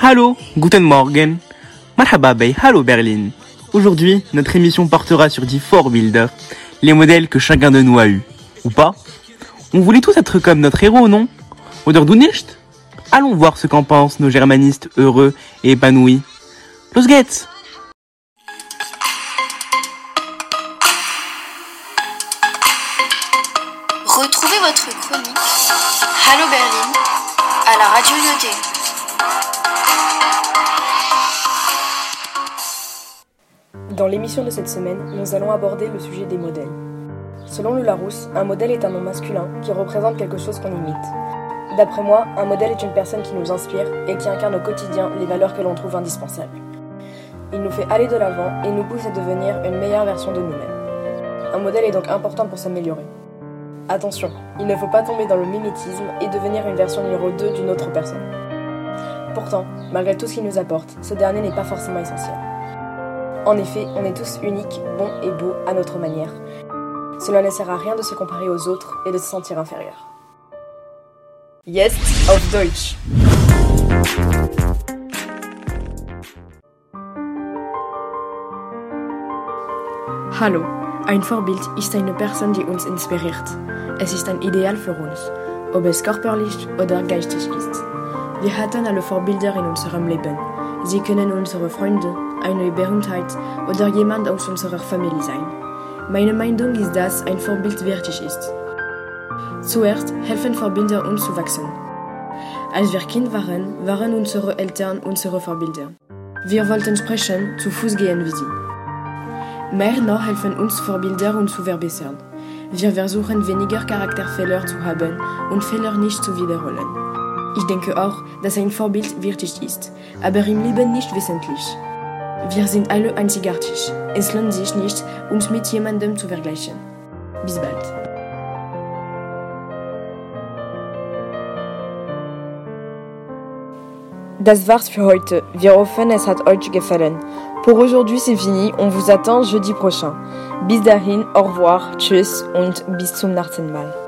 Hallo, guten Morgen. Marhaba bey, hallo Berlin. Aujourd'hui, notre émission portera sur 10 Forbilder, les modèles que chacun de nous a eus. Ou pas On voulait tous être comme notre héros, non? Oder du nicht Allons voir ce qu'en pensent nos germanistes heureux et épanouis. Los geht's Retrouvez votre chronique Hallo Berlin à la radio Lyoté. Dans l'émission de cette semaine, nous allons aborder le sujet des modèles. Selon le Larousse, un modèle est un nom masculin qui représente quelque chose qu'on imite. D'après moi, un modèle est une personne qui nous inspire et qui incarne au quotidien les valeurs que l'on trouve indispensables. Il nous fait aller de l'avant et nous pousse à devenir une meilleure version de nous-mêmes. Un modèle est donc important pour s'améliorer. Attention, il ne faut pas tomber dans le mimétisme et devenir une version numéro 2 d'une autre personne. Pourtant, malgré tout ce qu'il nous apporte, ce dernier n'est pas forcément essentiel. En effet, on est tous uniques, bons et beaux à notre manière. Cela ne sert à rien de se comparer aux autres et de se sentir inférieur. Jetzt auf Deutsch. Hallo, ein Vorbild ist eine Person, die uns inspiriert. Es ist ein Ideal für uns, ob es körperlich oder geistig ist. Wir hatten alle Vorbilder in unserem Leben. Sie können unsere Freunde, eine Berühmtheit oder jemand aus unserer Familie sein. Meine Meinung ist, dass ein Vorbild wichtig ist. Zuerst helfen Vorbilder uns zu wachsen. Als wir Kind waren, waren unsere Eltern unsere Vorbilder. Wir wollten sprechen, zu Fuß gehen wie sie. Mehr noch helfen uns Vorbilder uns zu verbessern. Wir versuchen weniger Charakterfehler zu haben und Fehler nicht zu wiederholen. Ich denke auch, dass ein Vorbild wichtig ist, aber im Leben nicht wesentlich. Wir sind alle einzigartig. Es lohnt sich nicht, uns mit jemandem zu vergleichen. Bis bald. Das war's für heute. Wir hoffen, es hat euch gefallen. Pour aujourd'hui, c'est fini. On vous attend jeudi prochain. Bis dahin, au revoir, tschüss und bis zum nächsten Mal.